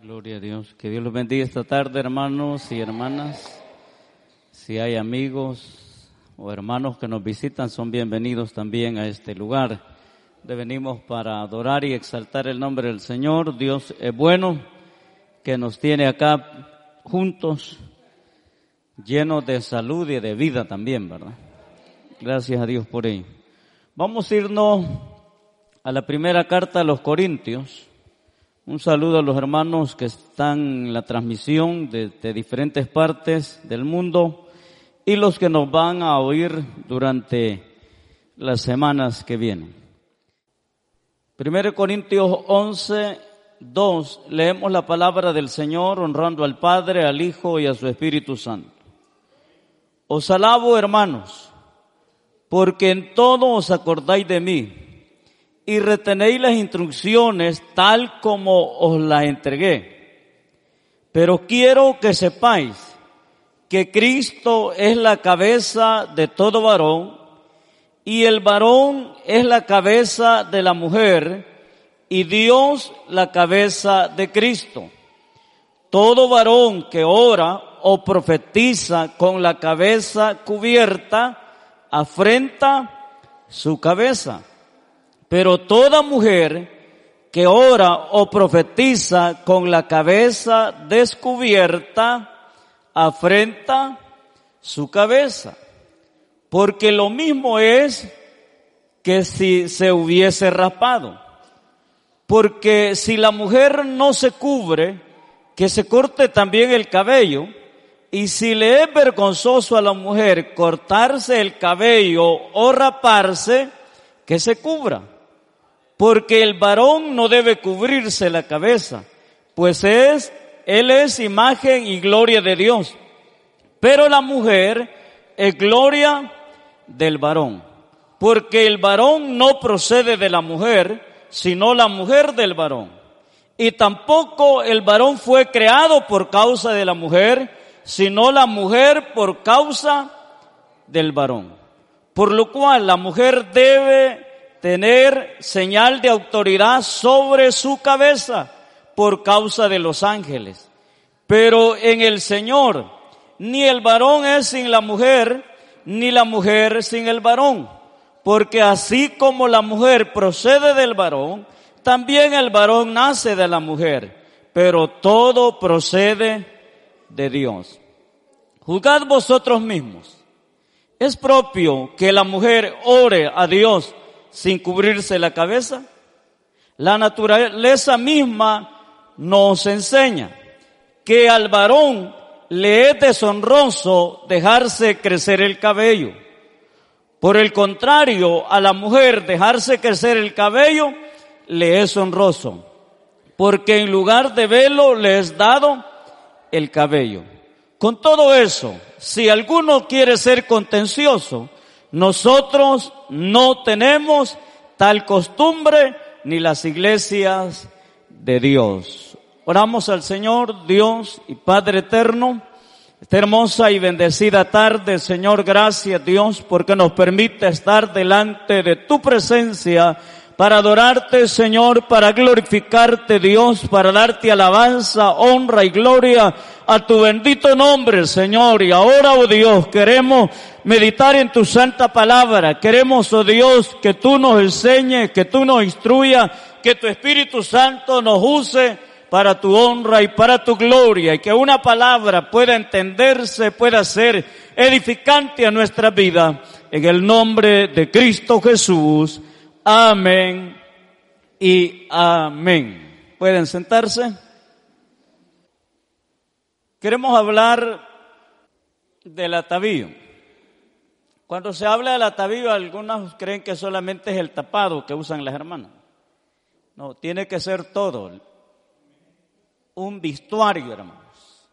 Gloria a Dios. Que Dios los bendiga esta tarde, hermanos y hermanas. Si hay amigos o hermanos que nos visitan, son bienvenidos también a este lugar. Venimos para adorar y exaltar el nombre del Señor. Dios es bueno, que nos tiene acá juntos, llenos de salud y de vida también, ¿verdad? Gracias a Dios por ello. Vamos a irnos a la primera carta a los Corintios. Un saludo a los hermanos que están en la transmisión de, diferentes partes del mundo y los que nos van a oír durante las semanas que vienen. Primero Corintios 11, 2, leemos la palabra del Señor honrando al Padre, al Hijo y a su Espíritu Santo. Os alabo, hermanos, porque en todo os acordáis de mí y retenéis las instrucciones tal como os las entregué. Pero quiero que sepáis que Cristo es la cabeza de todo varón y el varón es la cabeza de la mujer y Dios la cabeza de Cristo. Todo varón que ora o profetiza con la cabeza cubierta afrenta su cabeza pero toda mujer que ora o profetiza con la cabeza descubierta, afrenta su cabeza. Porque lo mismo es que si se hubiese raspado. Porque si la mujer no se cubre, que se corte también el cabello. Y si le es vergonzoso a la mujer cortarse el cabello o raparse, que se cubra porque el varón no debe cubrirse la cabeza, pues es, él es imagen y gloria de Dios. Pero la mujer es gloria del varón, porque el varón no procede de la mujer, sino la mujer del varón. Y tampoco el varón fue creado por causa de la mujer, sino la mujer por causa del varón. Por lo cual la mujer debe tener señal de autoridad sobre su cabeza por causa de los ángeles. Pero en el Señor, ni el varón es sin la mujer, ni la mujer sin el varón. Porque así como la mujer procede del varón, también el varón nace de la mujer. Pero todo procede de Dios. Juzgad vosotros mismos. ¿Es propio que la mujer ore a Dios sin cubrirse la cabeza? La naturaleza misma nos enseña que al varón le es deshonroso dejarse crecer el cabello. Por el contrario, a la mujer dejarse crecer el cabello le es honroso, porque en lugar de velo le es dado el cabello. Con todo eso, si alguno quiere ser contencioso, nosotros no tenemos tal costumbre ni las iglesias de Dios. Oramos al Señor, Dios y Padre eterno. Esta hermosa y bendecida tarde, Señor, gracias Dios porque nos permite estar delante de tu presencia para adorarte, Señor, para glorificarte, Dios, para darte alabanza, honra y gloria a tu bendito nombre, Señor. Y ahora, oh Dios, queremos meditar en tu santa palabra. Queremos, oh Dios, que tú nos enseñes, que tú nos instruyas, que tu Espíritu Santo nos use para tu honra y para tu gloria y que una palabra pueda entenderse, pueda ser edificante a nuestra vida. En el nombre de Cristo Jesús. Amén y amén. ¿Pueden sentarse? Queremos hablar del atavío. Cuando se habla del atavío, algunos creen que solamente es el tapado que usan las hermanas. No, tiene que ser todo. Un vestuario, hermanos.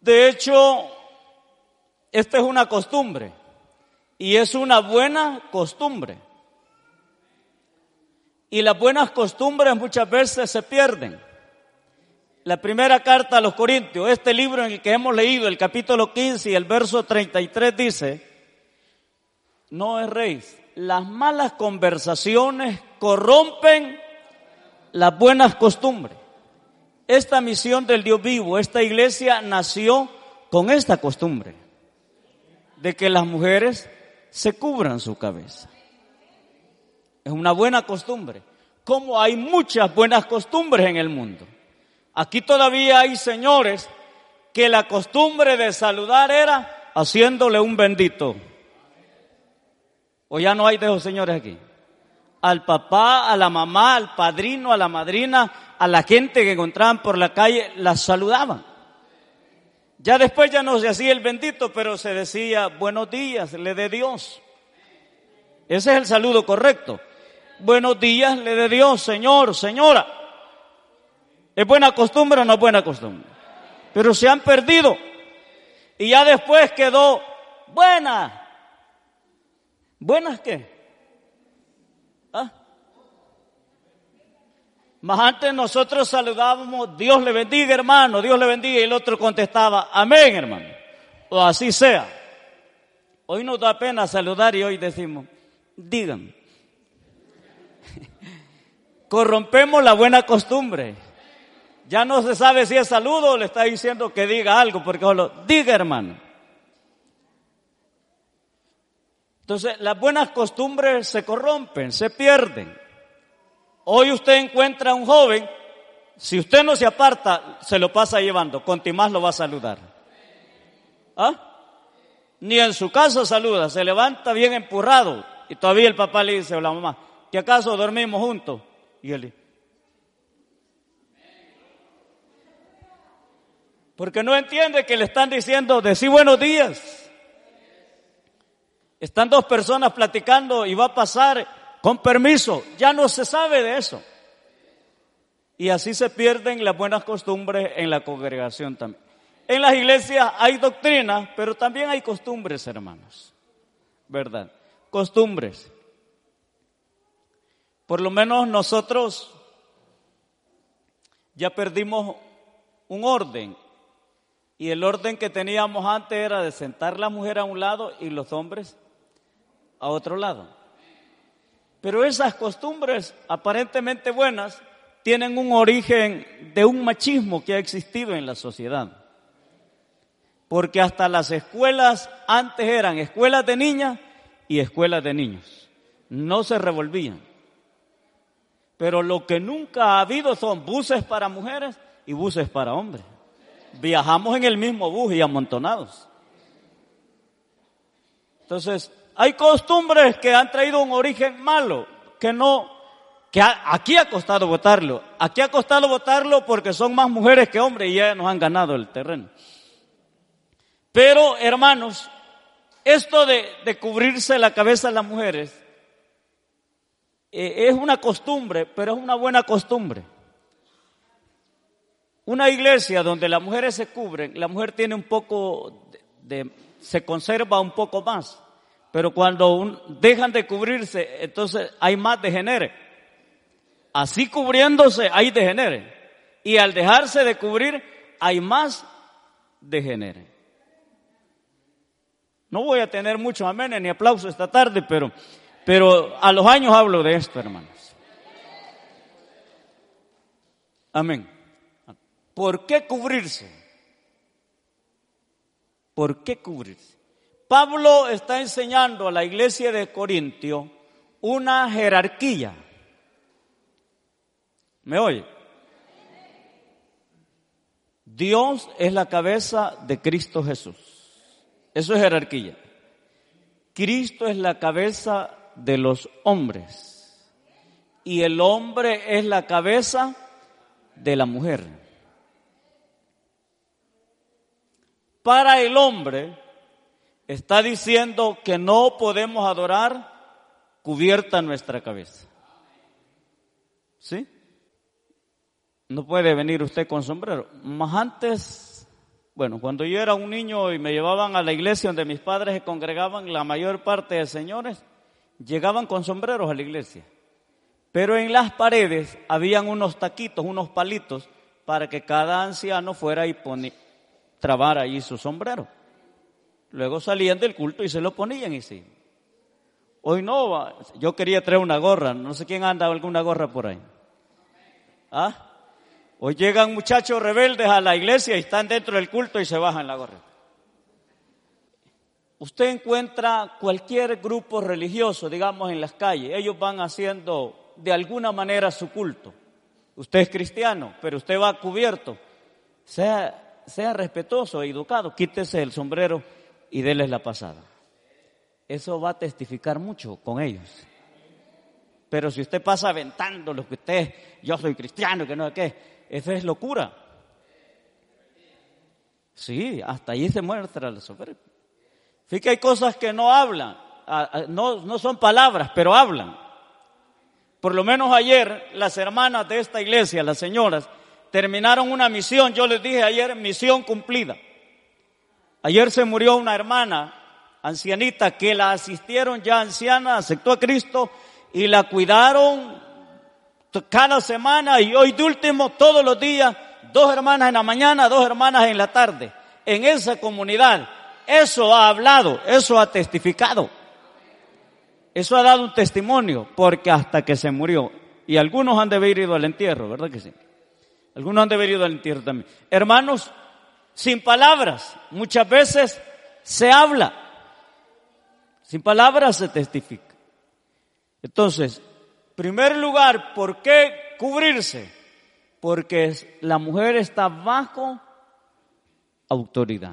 De hecho, esta es una costumbre. Y es una buena costumbre. Y las buenas costumbres muchas veces se pierden. La primera carta a los Corintios, este libro en el que hemos leído, el capítulo 15 y el verso 33 dice, no es rey, las malas conversaciones corrompen las buenas costumbres. Esta misión del Dios vivo, esta iglesia nació con esta costumbre de que las mujeres se cubran su cabeza. Es una buena costumbre. Como hay muchas buenas costumbres en el mundo. Aquí todavía hay señores que la costumbre de saludar era haciéndole un bendito. O ya no hay de esos señores aquí. Al papá, a la mamá, al padrino, a la madrina, a la gente que encontraban por la calle, las saludaban. Ya después ya no se hacía el bendito, pero se decía buenos días, le de Dios. Ese es el saludo correcto. Buenos días, le de Dios, Señor, señora. ¿Es buena costumbre o no es buena costumbre? Pero se han perdido. Y ya después quedó buena. ¿Buenas qué? ¿Ah? Más antes nosotros saludábamos, Dios le bendiga hermano, Dios le bendiga, y el otro contestaba, amén hermano, o así sea. Hoy nos da pena saludar y hoy decimos, digan. Corrompemos la buena costumbre. Ya no se sabe si es saludo o le está diciendo que diga algo, porque solo diga hermano. Entonces, las buenas costumbres se corrompen, se pierden. Hoy usted encuentra a un joven, si usted no se aparta, se lo pasa llevando, más lo va a saludar. ¿Ah? Ni en su casa saluda, se levanta bien empurrado y todavía el papá le dice a la mamá, ¿que acaso dormimos juntos? Y él porque no entiende que le están diciendo, decí buenos días. Están dos personas platicando y va a pasar con permiso, ya no se sabe de eso. Y así se pierden las buenas costumbres en la congregación también. En las iglesias hay doctrina, pero también hay costumbres, hermanos. ¿Verdad? Costumbres. Por lo menos nosotros ya perdimos un orden. Y el orden que teníamos antes era de sentar la mujer a un lado y los hombres a otro lado. Pero esas costumbres aparentemente buenas tienen un origen de un machismo que ha existido en la sociedad. Porque hasta las escuelas antes eran escuelas de niñas y escuelas de niños. No se revolvían. Pero lo que nunca ha habido son buses para mujeres y buses para hombres. Viajamos en el mismo bus y amontonados. Entonces, hay costumbres que han traído un origen malo, que no, que aquí ha costado votarlo. Aquí ha costado votarlo porque son más mujeres que hombres y ya nos han ganado el terreno. Pero, hermanos, esto de, cubrirse la cabeza a las mujeres eh, es una costumbre, pero es una buena costumbre. Una iglesia donde las mujeres se cubren, la mujer tiene un poco de se conserva un poco más. Pero cuando dejan de cubrirse, entonces hay más degenere. Así cubriéndose hay degenere. Y al dejarse de cubrir, hay más degenere. No voy a tener mucho amén ni aplauso esta tarde, pero, pero a los años hablo de esto, hermanos. Amén. ¿Por qué cubrirse? ¿Por qué cubrirse? Pablo está enseñando a la iglesia de Corintio una jerarquía. ¿Me oye? Dios es la cabeza de Cristo Jesús. Eso es jerarquía. Cristo es la cabeza de los hombres. Y el hombre es la cabeza de la mujer. Para el hombre, está diciendo que no podemos adorar cubierta nuestra cabeza. ¿Sí? No puede venir usted con sombrero. Más antes, bueno, cuando yo era un niño y me llevaban a la iglesia donde mis padres se congregaban, la mayor parte de señores llegaban con sombreros a la iglesia. Pero en las paredes habían unos taquitos, unos palitos, para que cada anciano fuera y trabara allí su sombrero. Luego salían del culto y se lo ponían y sí. Hoy no, yo quería traer una gorra, no sé quién anda alguna gorra por ahí. ¿Ah? Hoy llegan muchachos rebeldes a la iglesia y están dentro del culto y se bajan la gorra. Usted encuentra cualquier grupo religioso, digamos, en las calles, ellos van haciendo de alguna manera su culto. Usted es cristiano, pero usted va cubierto. Sea, sea respetuoso, educado, quítese el sombrero y déles la pasada. Eso va a testificar mucho con ellos. Pero si usted pasa aventando lo que usted, yo soy cristiano, que no sé qué, eso es locura. Sí, hasta ahí se muestra la soberbia. Fíjate hay cosas que no hablan, no, no son palabras, pero hablan. Por lo menos ayer las hermanas de esta iglesia, las señoras, terminaron una misión. Yo les dije ayer, misión cumplida. Ayer se murió una hermana ancianita que la asistieron ya anciana, aceptó a Cristo y la cuidaron cada semana y hoy de último todos los días, dos hermanas en la mañana, dos hermanas en la tarde, en esa comunidad. Eso ha hablado, eso ha testificado. Eso ha dado un testimonio, porque hasta que se murió, y algunos han de haber ido al entierro, ¿verdad que sí? Algunos han de haber ido al entierro también. Hermanos, sin palabras, muchas veces se habla, sin palabras se testifica. Entonces, Primer lugar, ¿por qué cubrirse? Porque la mujer está bajo autoridad.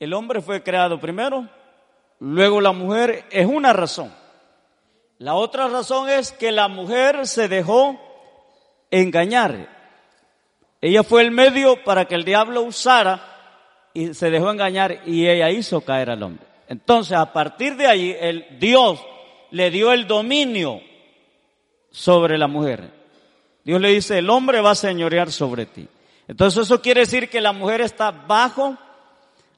El hombre fue creado primero, luego la mujer es una razón. La otra razón es que la mujer se dejó engañar. Ella fue el medio para que el diablo usara y se dejó engañar y ella hizo caer al hombre. Entonces, a partir de ahí, el Dios le dio el dominio sobre la mujer. Dios le dice, el hombre va a señorear sobre ti. Entonces eso quiere decir que la mujer está bajo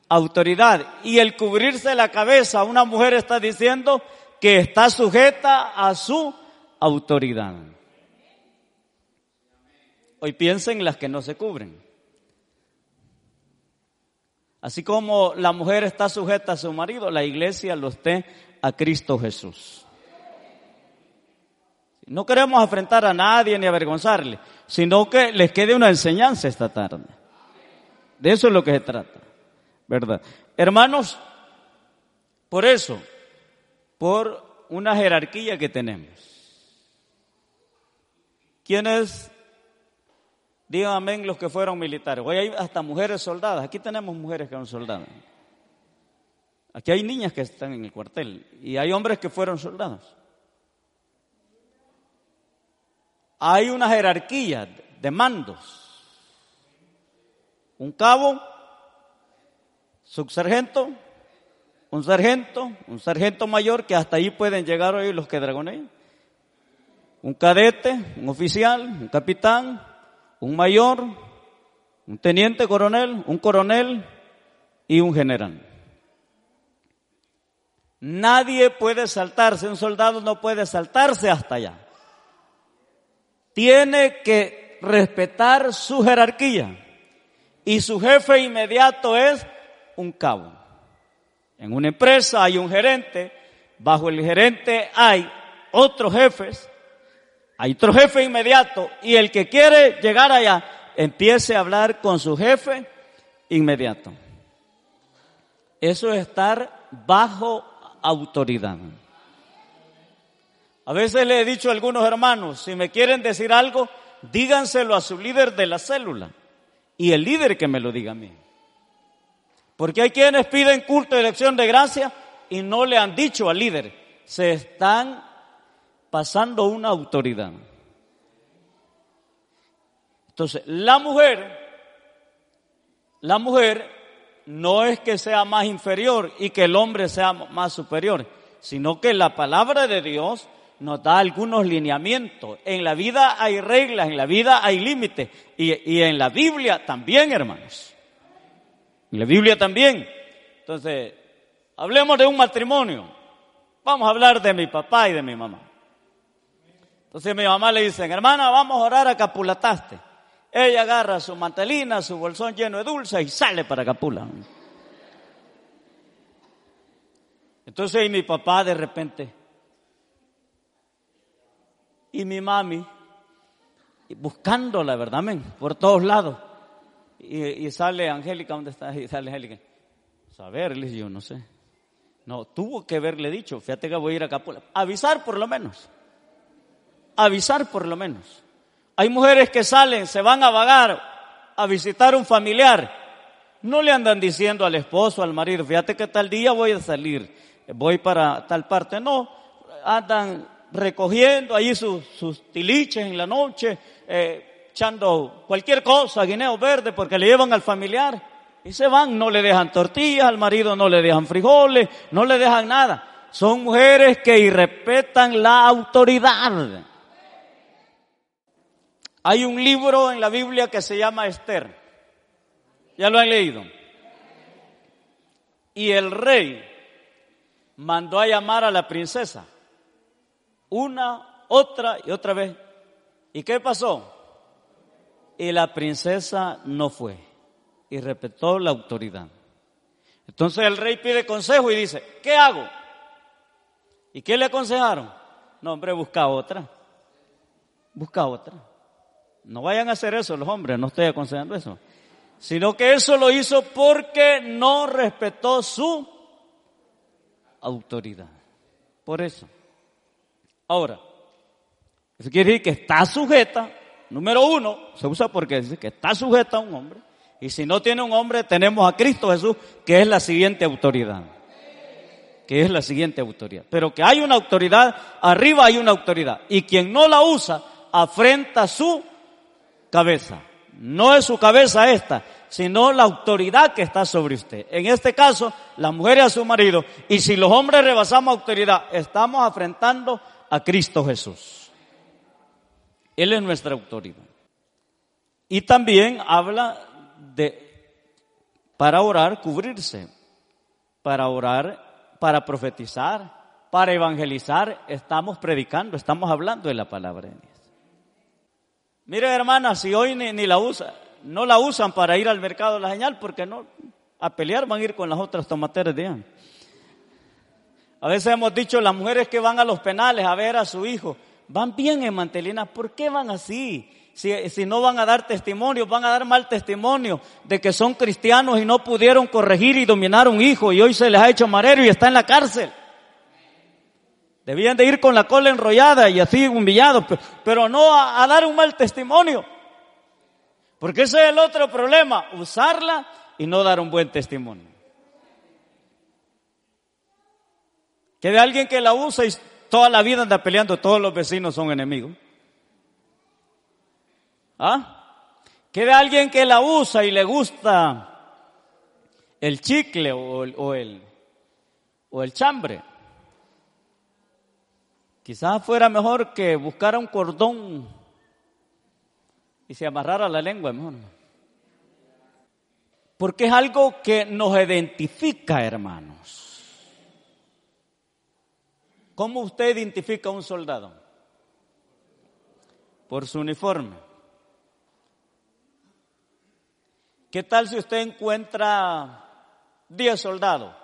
autoridad. Y el cubrirse la cabeza, una mujer está diciendo que está sujeta a su autoridad. Hoy piensen las que no se cubren. Así como la mujer está sujeta a su marido, la iglesia lo esté a Cristo Jesús. No queremos enfrentar a nadie ni avergonzarle, sino que les quede una enseñanza esta tarde. De eso es lo que se trata, ¿verdad? Hermanos, por eso, por una jerarquía que tenemos. ¿Quiénes? Digan amén los que fueron militares. Hoy hay hasta mujeres soldadas. Aquí tenemos mujeres que son soldadas. Aquí hay niñas que están en el cuartel y hay hombres que fueron soldados. Hay una jerarquía de mandos. Un cabo, subsargento, un sargento, un sargento mayor que hasta ahí pueden llegar hoy los que dragonean. Un cadete, un oficial, un capitán, un mayor, un teniente coronel, un coronel y un general. Nadie puede saltarse, un soldado no puede saltarse hasta allá. Tiene que respetar su jerarquía y su jefe inmediato es un cabo. En una empresa hay un gerente, bajo el gerente hay otros jefes, hay otro jefe inmediato y el que quiere llegar allá empiece a hablar con su jefe inmediato. Eso es estar bajo autoridad. A veces le he dicho a algunos hermanos, si me quieren decir algo, díganselo a su líder de la célula y el líder que me lo diga a mí. Porque hay quienes piden culto de elección de gracia y no le han dicho al líder, se están pasando una autoridad. Entonces, la mujer, la mujer no es que sea más inferior y que el hombre sea más superior, sino que la palabra de Dios nos da algunos lineamientos. En la vida hay reglas, en la vida hay límites y, en la Biblia también, hermanos. En la Biblia también. Entonces, hablemos de un matrimonio. Vamos a hablar de mi papá y de mi mamá. Entonces mi mamá le dice, hermana, vamos a orar a Capulataste. Ella agarra su mantelina, su bolsón lleno de dulce y sale para Capula. Entonces y mi papá de repente, Y mi mami, buscándola, ¿verdad? Por todos lados. Y, sale Angélica, ¿dónde está? Y sale Angélica. Saber, le yo no sé. No, tuvo que haberle dicho, fíjate que voy a ir acá. Avisar por lo menos. Avisar por lo menos. Hay mujeres que salen, se van a vagar a visitar un familiar. No le andan diciendo al esposo, al marido, fíjate que tal día voy a salir, voy para tal parte. No, andan recogiendo ahí sus, sus tiliches en la noche, eh, echando cualquier cosa, guineo verde, porque le llevan al familiar. Y se van, no le dejan tortillas, al marido no le dejan frijoles, no le dejan nada. Son mujeres que irrespetan la autoridad. Hay un libro en la Biblia que se llama Esther. ¿Ya lo han leído? Y el rey mandó a llamar a la princesa una, otra y otra vez. ¿Y qué pasó? Y la princesa no fue y respetó la autoridad. Entonces el rey pide consejo y dice, ¿qué hago? ¿Y qué le aconsejaron? No, hombre, busca otra. Busca otra. No vayan a hacer eso los hombres, no estoy aconsejando eso. Sino que eso lo hizo porque no respetó su autoridad. Por eso. Ahora, eso quiere decir que está sujeta, número uno, se usa porque dice que está sujeta a un hombre. Y si no tiene un hombre, tenemos a Cristo Jesús, que es la siguiente autoridad. Que es la siguiente autoridad. Pero que hay una autoridad, arriba hay una autoridad. Y quien no la usa, afrenta su cabeza. No es su cabeza esta, sino la autoridad que está sobre usted. En este caso, la mujer a su marido. Y si los hombres rebasamos autoridad, estamos afrentando a Cristo Jesús. Él es nuestra autoridad. Y también habla de, para orar, cubrirse. Para orar, para profetizar, para evangelizar, estamos predicando, estamos hablando de la palabra de Dios. Mire, hermana, si hoy ni, la usa, no la usan para ir al mercado la señal, porque no, a pelear van a ir con las otras tomateras de. A veces hemos dicho, las mujeres que van a los penales a ver a su hijo, van bien en mantelina, ¿por qué van así? Si, si, no van a dar testimonio, van a dar mal testimonio de que son cristianos y no pudieron corregir y dominar un hijo y hoy se les ha hecho marero y está en la cárcel. Debían de ir con la cola enrollada y así humillados, pero no a, dar un mal testimonio. Porque ese es el otro problema, usarla y no dar un buen testimonio. Que de alguien que la usa y toda la vida anda peleando, todos los vecinos son enemigos. ¿Ah? Que de alguien que la usa y le gusta el chicle o o el, o el chambre. Quizás fuera mejor que buscara un cordón y se amarrara la lengua, mejor. Porque es algo que nos identifica, hermanos. ¿Cómo usted identifica a un soldado? Por su uniforme. ¿Qué tal si usted encuentra 10 soldados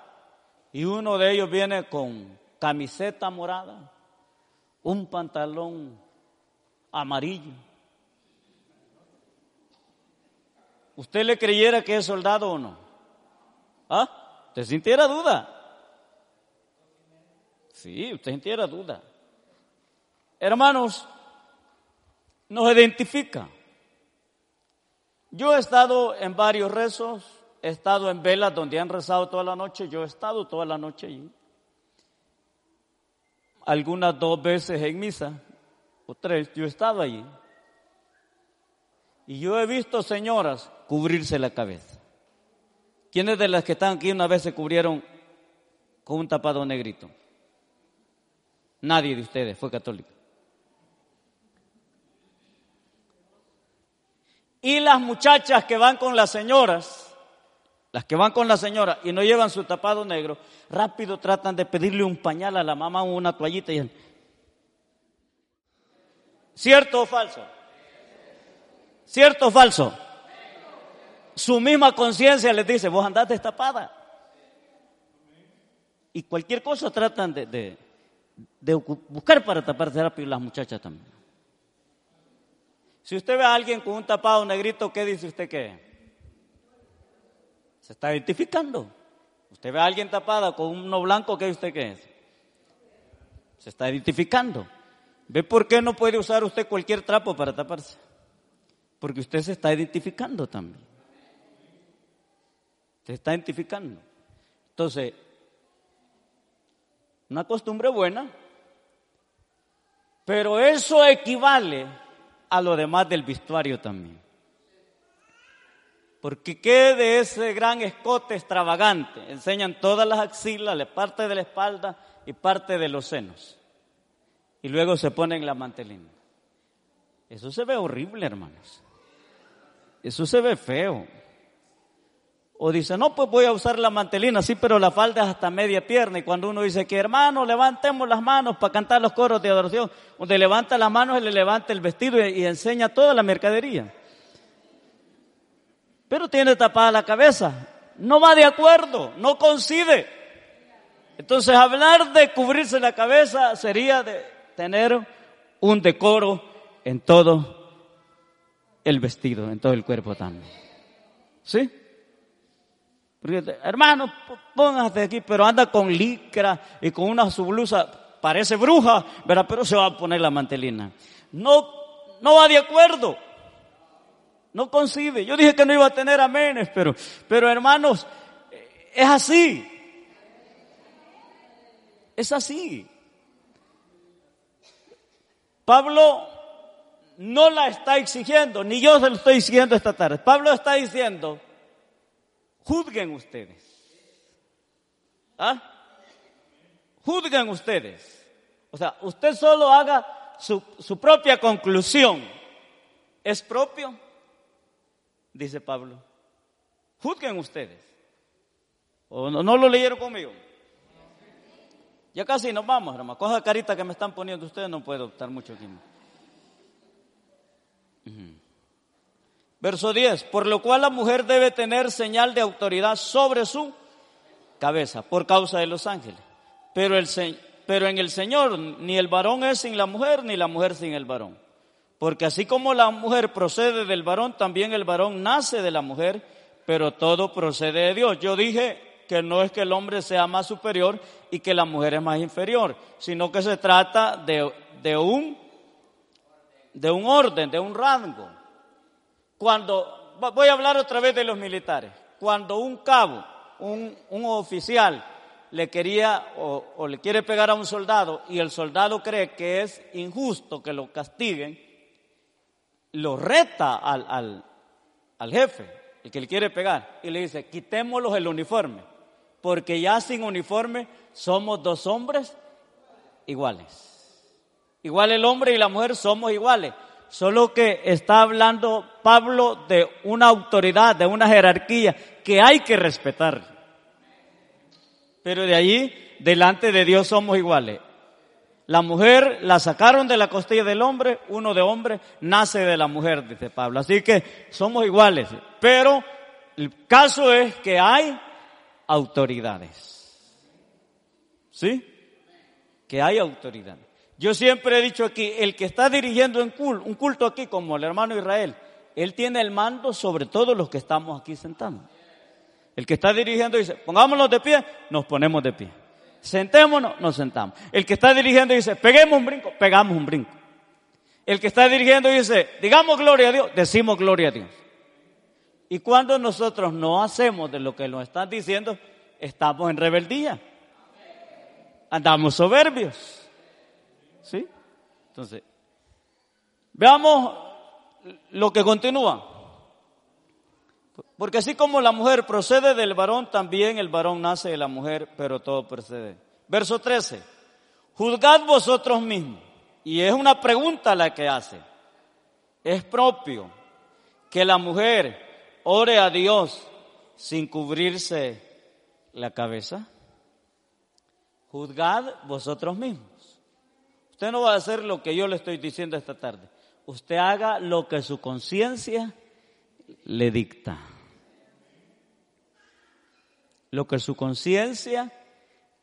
y uno de ellos viene con camiseta morada, un pantalón amarillo. ¿Usted le creyera que es soldado o no? ¿Ah? ¿Usted sintiera duda? Sí, usted sintiera duda. Hermanos, nos identifica. Yo he estado en varios rezos, he estado en velas donde han rezado toda la noche, yo he estado toda la noche allí algunas dos veces en misa, o tres, yo he estado allí. Y yo he visto señoras cubrirse la cabeza. ¿Quiénes de las que están aquí una vez se cubrieron con un tapado negrito? Nadie de ustedes fue católico. Y las muchachas que van con las señoras, las que van con la señora y no llevan su tapado negro, rápido tratan de pedirle un pañal a la mamá o una toallita. Y... ¿Cierto o falso? ¿Cierto o falso? Su misma conciencia les dice, vos andás destapada. Y cualquier cosa tratan de, de buscar para taparse rápido las muchachas también. Si usted ve a alguien con un tapado negrito, ¿qué dice usted que Se está identificando. Usted ve a alguien tapada con uno blanco, ¿qué usted que es? Se está identificando. ¿Ve por qué no puede usar usted cualquier trapo para taparse? Porque usted se está identificando también. Se está identificando. Entonces, una costumbre buena, pero eso equivale a lo demás del vestuario también. Porque qué de ese gran escote extravagante enseñan todas las axilas, parte de la espalda y parte de los senos. Y luego se ponen la mantelina. Eso se ve horrible, hermanos. Eso se ve feo. O dice, no, pues voy a usar la mantelina, sí, pero la falda es hasta media pierna. Y cuando uno dice que hermano, levantemos las manos para cantar los coros de adoración, donde levanta las manos, le levanta el vestido y, enseña toda la mercadería. Pero tiene tapada la cabeza. No va de acuerdo, no coincide. Entonces hablar de cubrirse la cabeza sería de tener un decoro en todo el vestido, en todo el cuerpo también. ¿Sí? hermano, póngase aquí, pero anda con licra y con una su blusa, parece bruja. Pero se va a poner la mantelina. No, no va de acuerdo. No concibe. Yo dije que no iba a tener amenes, pero, pero hermanos, es así. Es así. Pablo no la está exigiendo, ni yo se lo estoy exigiendo esta tarde. Pablo está diciendo, juzguen ustedes. ¿Ah? Juzguen ustedes. O sea, usted solo haga su, su propia conclusión. ¿Es propio? Dice Pablo. Juzguen ustedes. ¿O no, lo leyeron conmigo? Ya casi nos vamos, hermano. Coja carita que me están poniendo ustedes, no puedo estar mucho aquí. Verso 10, por lo cual la mujer debe tener señal de autoridad sobre su cabeza por causa de los ángeles. Pero, el, pero en el Señor ni el varón es sin la mujer, ni la mujer sin el varón. Porque así como la mujer procede del varón, también el varón nace de la mujer, pero todo procede de Dios. Yo dije que no es que el hombre sea más superior y que la mujer es más inferior, sino que se trata de, de un, de un orden, de un rango. Cuando, voy a hablar otra vez de los militares, cuando un cabo, un, oficial, le quería o, le quiere pegar a un soldado y el soldado cree que es injusto que lo castiguen, lo reta al, al, jefe, el que le quiere pegar, y le dice, quitémoslos el uniforme, porque ya sin uniforme somos dos hombres iguales. Igual el hombre y la mujer somos iguales. Solo que está hablando Pablo de una autoridad, de una jerarquía que hay que respetar. Pero de allí, delante de Dios somos iguales. La mujer la sacaron de la costilla del hombre, uno de hombre nace de la mujer, dice Pablo. Así que somos iguales. Pero el caso es que hay autoridades. ¿Sí? Que hay autoridades. Yo siempre he dicho aquí, el que está dirigiendo un culto aquí, como el hermano Israel, él tiene el mando sobre todos los que estamos aquí sentados. El que está dirigiendo dice, pongámonos de pie, nos ponemos de pie. Sentémonos, nos sentamos. El que está dirigiendo dice, peguemos un brinco, pegamos un brinco. El que está dirigiendo dice, digamos gloria a Dios, decimos gloria a Dios. Y cuando nosotros no hacemos de lo que nos están diciendo, estamos en rebeldía. Andamos soberbios. ¿Sí? Entonces, veamos lo que continúa. Porque así como la mujer procede del varón, también el varón nace de la mujer, pero todo procede. Verso 13. Juzgad vosotros mismos. Y es una pregunta la que hace. ¿Es propio que la mujer ore a Dios sin cubrirse la cabeza? Juzgad vosotros mismos. Usted no va a hacer lo que yo le estoy diciendo esta tarde. Usted haga lo que su conciencia le dicta. Lo que su conciencia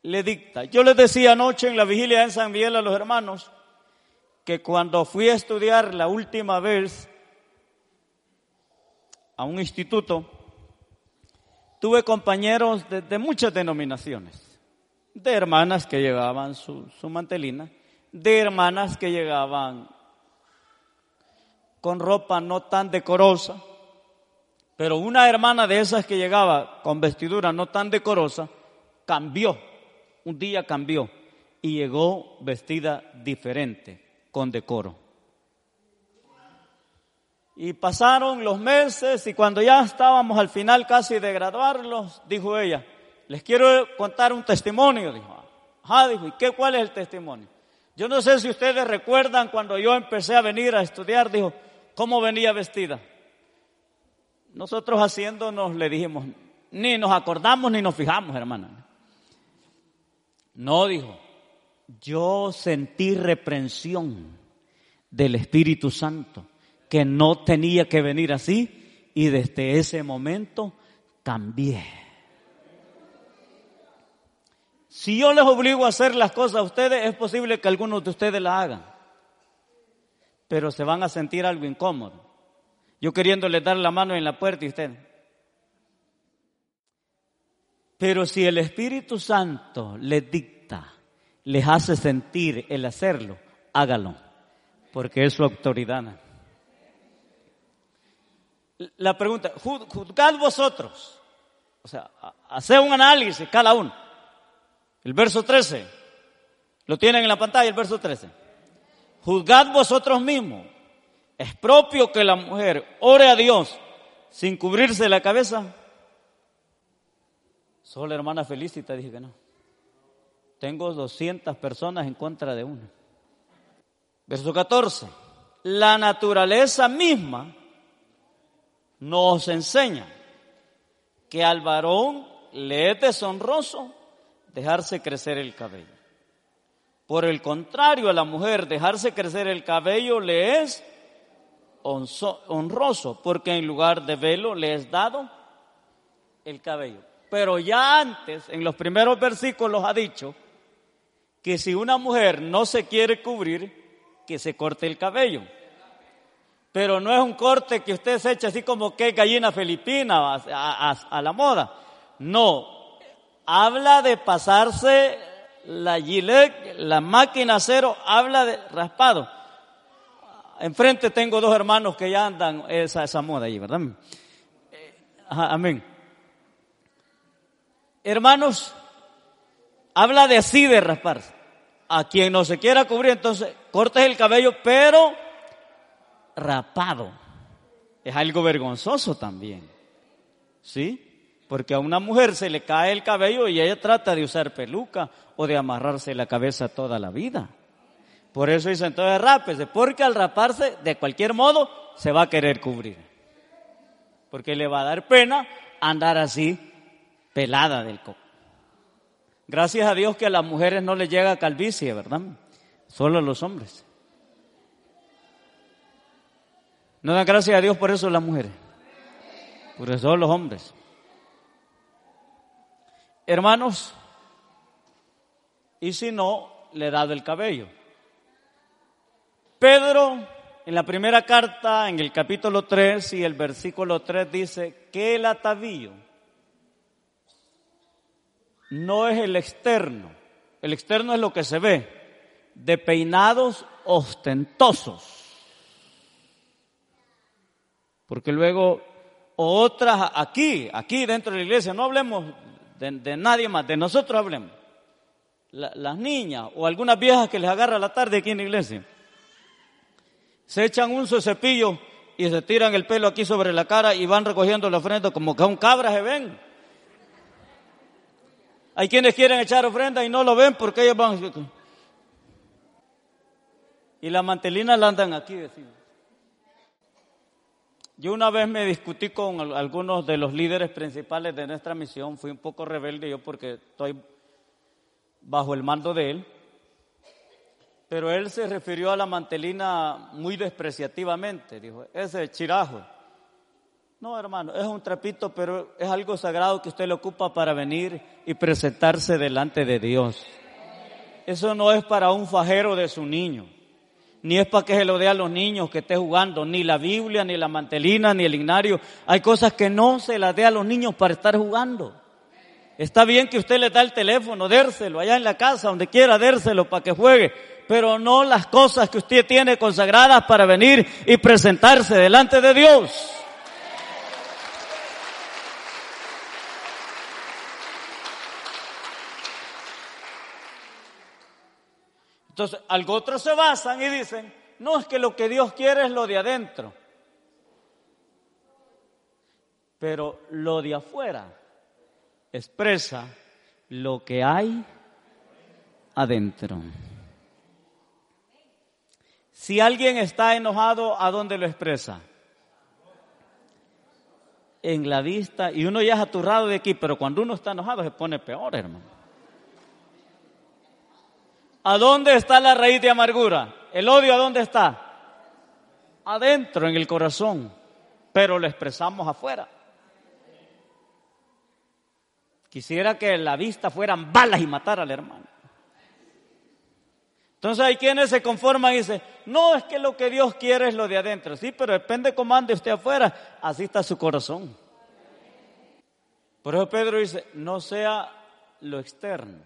le dicta. Yo les decía anoche en la vigilia en San Miguel a los hermanos que cuando fui a estudiar la última vez a un instituto, tuve compañeros de, muchas denominaciones, de hermanas que llevaban su, su mantelina, de hermanas que llegaban con ropa no tan decorosa, pero una hermana de esas que llegaba con vestidura no tan decorosa, cambió, un día cambió y llegó vestida diferente, con decoro. Y pasaron los meses y cuando ya estábamos al final casi de graduarlos, dijo ella, les quiero contar un testimonio, dijo. Dijo, ¿y qué, cuál es el testimonio? Yo no sé si ustedes recuerdan cuando yo empecé a venir a estudiar, dijo, ¿cómo venía vestida? Nosotros haciéndonos le dijimos, ni nos acordamos ni nos fijamos, hermana. No, dijo, yo sentí reprensión del Espíritu Santo, que no tenía que venir así, y desde ese momento cambié. Si yo les obligo a hacer las cosas a ustedes, es posible que algunos de ustedes las hagan, pero se van a sentir algo incómodo. Yo queriéndoles dar la mano en la puerta y ustedes. Pero si el Espíritu Santo les dicta, les hace sentir el hacerlo, hágalo, porque es su autoridad. La pregunta, juzgad vosotros, o sea, hace un análisis cada uno. El verso 13, lo tienen en la pantalla, el verso 13. Juzgad vosotros mismos, ¿es propio que la mujer ore a Dios sin cubrirse la cabeza? Solo la hermana Felicita dije que no. Tengo 200 personas en contra de una. Verso 14. La naturaleza misma nos enseña que al varón le es deshonroso dejarse crecer el cabello. Por el contrario, a la mujer dejarse crecer el cabello le es honroso, porque en lugar de velo le es dado el cabello. Pero ya antes, en los primeros versículos, ha dicho que si una mujer no se quiere cubrir, que se corte el cabello. Pero no es un corte que usted se eche así como que gallina filipina a, la moda. No, habla de pasarse la gilet, la máquina cero, habla de raspado. Enfrente tengo dos hermanos que ya andan esa, esa moda allí, ¿verdad? Eh, amén. Hermanos, habla de así de rasparse. A quien no se quiera cubrir, entonces cortes el cabello, pero rapado. Es algo vergonzoso también. ¿Sí? Porque a una mujer se le cae el cabello y ella trata de usar peluca o de amarrarse la cabeza toda la vida. Por eso dice entonces rápese, porque al raparse, de cualquier modo, se va a querer cubrir. Porque le va a dar pena andar así pelada del coco. Gracias a Dios que a las mujeres no les llega calvicie, ¿verdad? Solo a los hombres. No dan gracias a Dios por eso las mujeres. Por eso los hombres. Hermanos, y si no, le da del cabello. Pedro, en la primera carta, en el capítulo 3 y el versículo 3 dice que el atavío no es el externo. El externo es lo que se ve, de peinados ostentosos. Porque luego otras aquí, aquí dentro de la iglesia, no hablemos de, nadie más, de nosotros hablemos. las niñas o algunas viejas que les agarra la tarde aquí en la iglesia, se echan un cepillo y se tiran el pelo aquí sobre la cara y van recogiendo la ofrenda como que a un cabra se ven. Hay quienes quieren echar ofrenda y no lo ven porque ellos van. Y la mantelina la andan aquí. Yo una vez me discutí con algunos de los líderes principales de nuestra misión. Fui un poco rebelde yo porque estoy bajo el mando de él. Pero él se refirió a la mantelina muy despreciativamente. Dijo, ese chirajo. No, hermano, es un trapito, pero es algo sagrado que usted le ocupa para venir y presentarse delante de Dios. Eso no es para un fajero de su niño. ni es para que se lo dé a los niños que esté jugando, ni la Biblia, ni la mantelina, ni el ignario. Hay cosas que no se las dé a los niños para estar jugando. Está bien que usted le da el teléfono, dérselo allá en la casa, donde quiera, dérselo para que juegue, pero no las cosas que usted tiene consagradas para venir y presentarse delante de Dios. Entonces, algo otros se basan y dicen, no es que lo que Dios quiere es lo de adentro, pero lo de afuera expresa lo que hay adentro. Si alguien está enojado, ¿a dónde lo expresa? En la vista, y uno ya es aturrado de aquí, pero cuando uno está enojado se pone peor, hermano. ¿A dónde está la raíz de amargura? ¿El odio a dónde está? Adentro, en el corazón, pero lo expresamos afuera. Quisiera que la vista fueran balas y matar al hermano. Entonces hay quienes se conforman y dicen, no, es que lo que Dios quiere es lo de adentro. Sí, pero depende cómo ande usted afuera, así está su corazón. Por eso Pedro dice, no sea lo externo,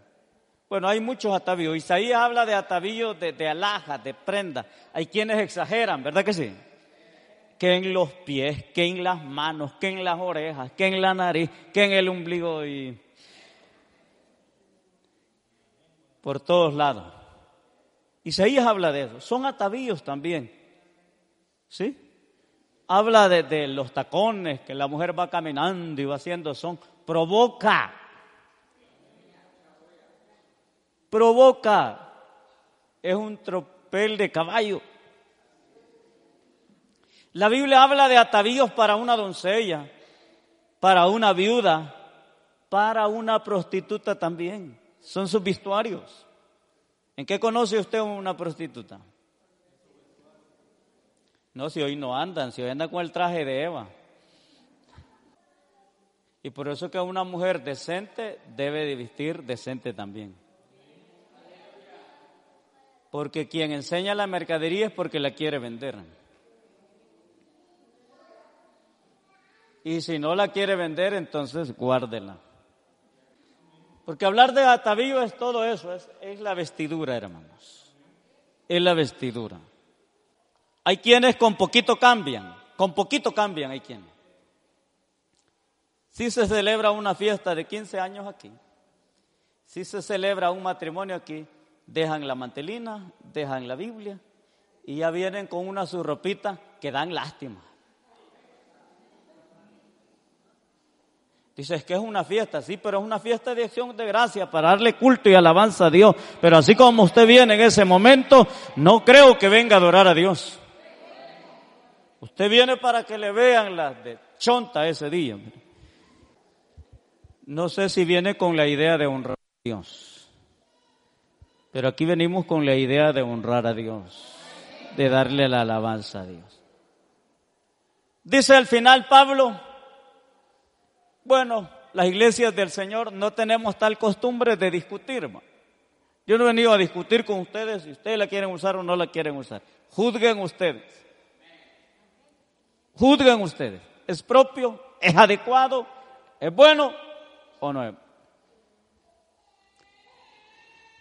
bueno, hay muchos atavíos. Isaías habla de atavíos de, de alhajas, de prenda. Hay quienes exageran, ¿verdad que sí? Que en los pies, que en las manos, que en las orejas, que en la nariz, que en el ombligo y por todos lados. Isaías habla de eso. Son atavíos también. ¿Sí? Habla de, de los tacones que la mujer va caminando y va haciendo son. Provoca provoca, es un tropel de caballo. La Biblia habla de atavíos para una doncella, para una viuda, para una prostituta también. Son sus vestuarios. ¿En qué conoce usted una prostituta? No, si hoy no andan, si hoy anda con el traje de Eva. Y por eso que una mujer decente debe de vestir decente también. Porque quien enseña la mercadería es porque la quiere vender. Y si no la quiere vender, entonces guárdela. Porque hablar de atavío es todo eso, es, es la vestidura, hermanos. Es la vestidura. Hay quienes con poquito cambian, con poquito cambian, hay quienes. Si se celebra una fiesta de 15 años aquí, si se celebra un matrimonio aquí, dejan la mantelina, dejan la Biblia y ya vienen con una su ropita que dan lástima. Dices que es una fiesta, sí, pero es una fiesta de acción de gracia para darle culto y alabanza a Dios. Pero así como usted viene en ese momento, no creo que venga a adorar a Dios. Usted viene para que le vean las de chonta ese día. No sé si viene con la idea de honrar a Dios. Pero aquí venimos con la idea de honrar a Dios, de darle la alabanza a Dios. Dice al final Pablo, bueno, las iglesias del Señor no tenemos tal costumbre de discutir. Yo no he venido a discutir con ustedes si ustedes la quieren usar o no la quieren usar. Juzguen ustedes. Juzguen ustedes. ¿Es propio? ¿Es adecuado? ¿Es bueno o no es?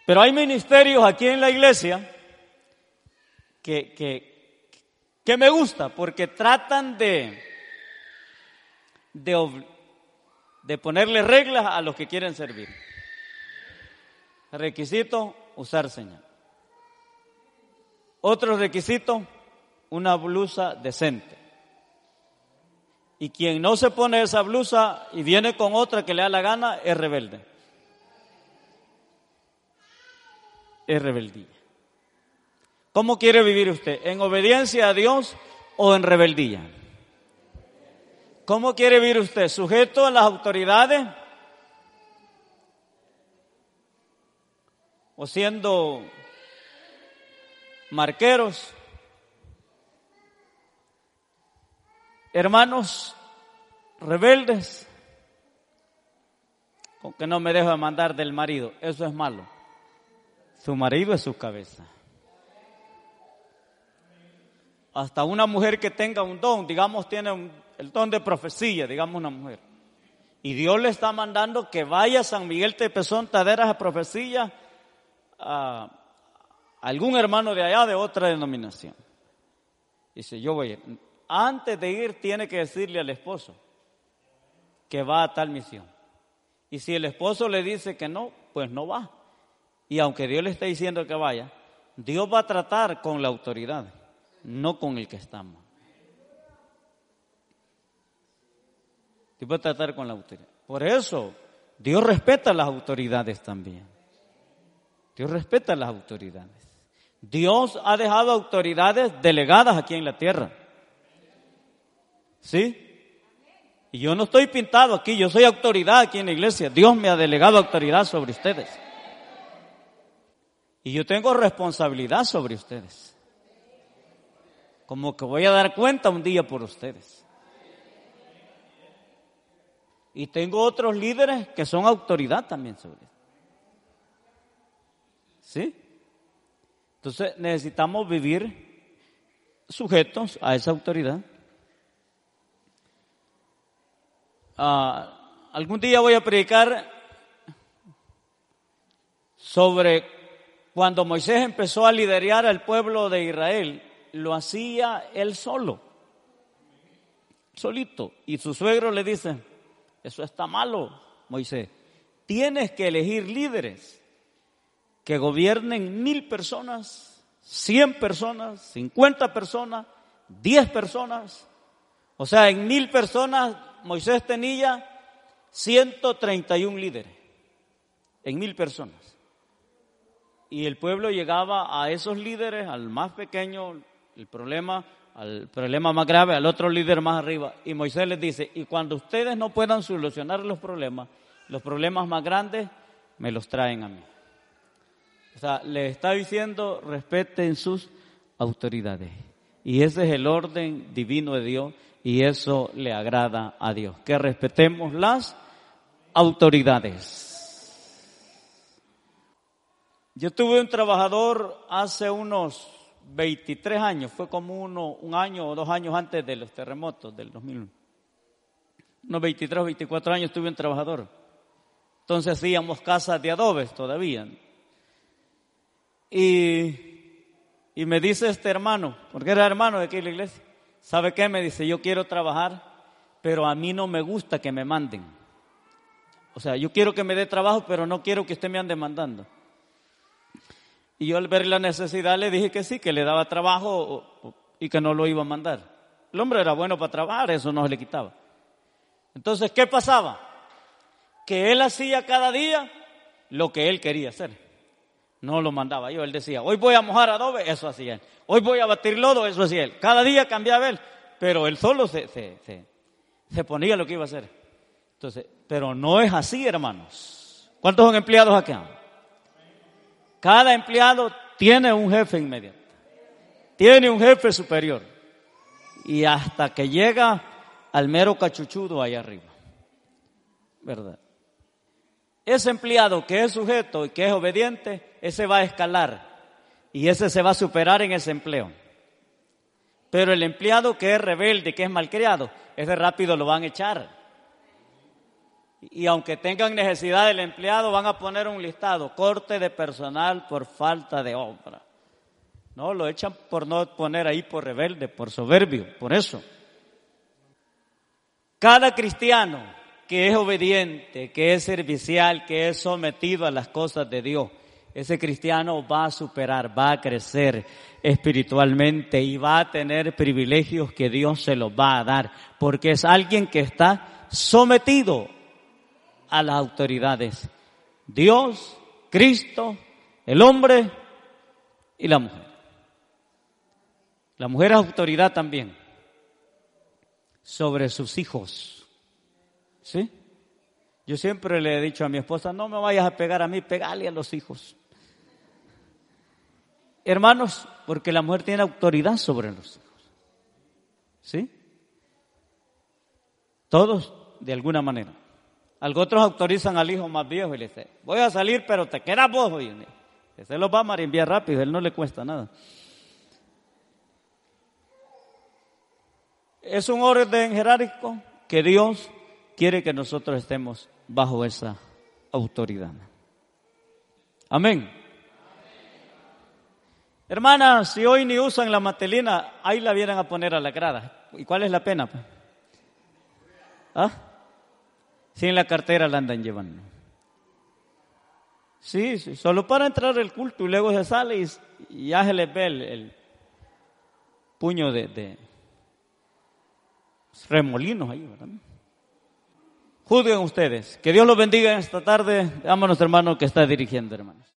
Pero hay ministerios aquí en la iglesia que, que, que me gusta porque tratan de, de, de ponerle reglas a los que quieren servir. Requisito, usar señal. Otro requisito, una blusa decente. Y quien no se pone esa blusa y viene con otra que le da la gana es rebelde. es rebeldía. ¿Cómo quiere vivir usted? ¿En obediencia a Dios o en rebeldía? ¿Cómo quiere vivir usted? ¿Sujeto a las autoridades? ¿O siendo marqueros? Hermanos rebeldes, con que no me dejo mandar del marido, eso es malo. Su marido es su cabeza. hasta una mujer que tenga un don, digamos, tiene el don de profecía, digamos una mujer. Y Dios le está mandando que vaya a San Miguel Tepezón, Taderas a profecía a algún hermano de allá de otra denominación. Dice, yo voy, antes de ir tiene que decirle al esposo que va a tal misión. Y si el esposo le dice que no, pues no va. Y aunque Dios le esté diciendo que vaya, Dios va a tratar con la autoridad, no con el que estamos. Dios va a tratar con la autoridad. Por eso, Dios respeta las autoridades también. Dios respeta las autoridades. Dios ha dejado autoridades delegadas aquí en la tierra. ¿Sí? Y yo no estoy pintado aquí, yo soy autoridad aquí en la iglesia. Dios me ha delegado autoridad sobre ustedes. Y yo tengo responsabilidad sobre ustedes. Como que voy a dar cuenta un día por ustedes. Y tengo otros líderes que son autoridad también sobre ustedes. ¿Sí? Entonces necesitamos vivir sujetos a esa autoridad. Ah, algún día voy a predicar sobre cuando Moisés empezó a liderar al pueblo de Israel, lo hacía él solo, solito. Y su suegro le dice, eso está malo, Moisés. Tienes que elegir líderes que gobiernen mil personas, cien personas, cincuenta personas, diez personas. O sea, en mil personas Moisés tenía 131 líderes, en mil personas y el pueblo llegaba a esos líderes, al más pequeño, el problema, al problema más grave, al otro líder más arriba. Y Moisés les dice, y cuando ustedes no puedan solucionar los problemas, los problemas más grandes, me los traen a mí. O sea, le está diciendo, respeten sus autoridades. Y ese es el orden divino de Dios y eso le agrada a Dios. Que respetemos las autoridades. Yo tuve un trabajador hace unos 23 años, fue como uno, un año o dos años antes de los terremotos del 2001. Unos 23 o 24 años tuve un trabajador. Entonces hacíamos casas de adobes todavía. Y, y me dice este hermano, porque era hermano de aquí en la iglesia, ¿sabe qué? Me dice, yo quiero trabajar, pero a mí no me gusta que me manden. O sea, yo quiero que me dé trabajo, pero no quiero que usted me ande mandando. Y yo al ver la necesidad le dije que sí, que le daba trabajo y que no lo iba a mandar. El hombre era bueno para trabajar, eso no se le quitaba. Entonces, ¿qué pasaba? Que él hacía cada día lo que él quería hacer. No lo mandaba yo, él decía, hoy voy a mojar adobe, eso hacía él. Hoy voy a batir lodo, eso hacía él. Cada día cambiaba él, pero él solo se, se, se, ponía lo que iba a hacer. Entonces, pero no es así, hermanos. ¿Cuántos son empleados acá? Cada empleado tiene un jefe inmediato. Tiene un jefe superior. Y hasta que llega al mero cachuchudo ahí arriba. ¿Verdad? Ese empleado que es sujeto y que es obediente, ese va a escalar. Y ese se va a superar en ese empleo. Pero el empleado que es rebelde, que es malcriado, ese rápido lo van a echar y aunque tengan necesidad del empleado, van a poner un listado, corte de personal por falta de obra. No, lo echan por no poner ahí por rebelde, por soberbio, por eso. Cada cristiano que es obediente, que es servicial, que es sometido a las cosas de Dios, ese cristiano va a superar, va a crecer espiritualmente y va a tener privilegios que Dios se los va a dar, porque es alguien que está sometido a las autoridades. Dios, Cristo, el hombre y la mujer. La mujer es autoridad también sobre sus hijos. ¿Sí? Yo siempre le he dicho a mi esposa, no me vayas a pegar a mí, pegale a los hijos. Hermanos, porque la mujer tiene autoridad sobre los hijos. ¿Sí? Todos, de alguna manera. Algunos otros autorizan al hijo más viejo y le dicen, voy a salir, pero te quedas vos. hoy. se lo va a marimbiar rápido, él no le cuesta nada. Es un orden jerárquico que Dios quiere que nosotros estemos bajo esa autoridad. Amén. Hermanas, si hoy ni usan la matelina, ahí la vienen a poner a la grada. ¿Y cuál es la pena? Pues? ¿Ah? Si en la cartera la andan llevando. Sí, sí, solo para entrar el culto y luego se sale y, ya se les ve el, puño de, de, remolinos ahí, ¿verdad? Juzguen ustedes. Que Dios los bendiga esta tarde. Vámonos, hermano, que está dirigiendo, hermanos.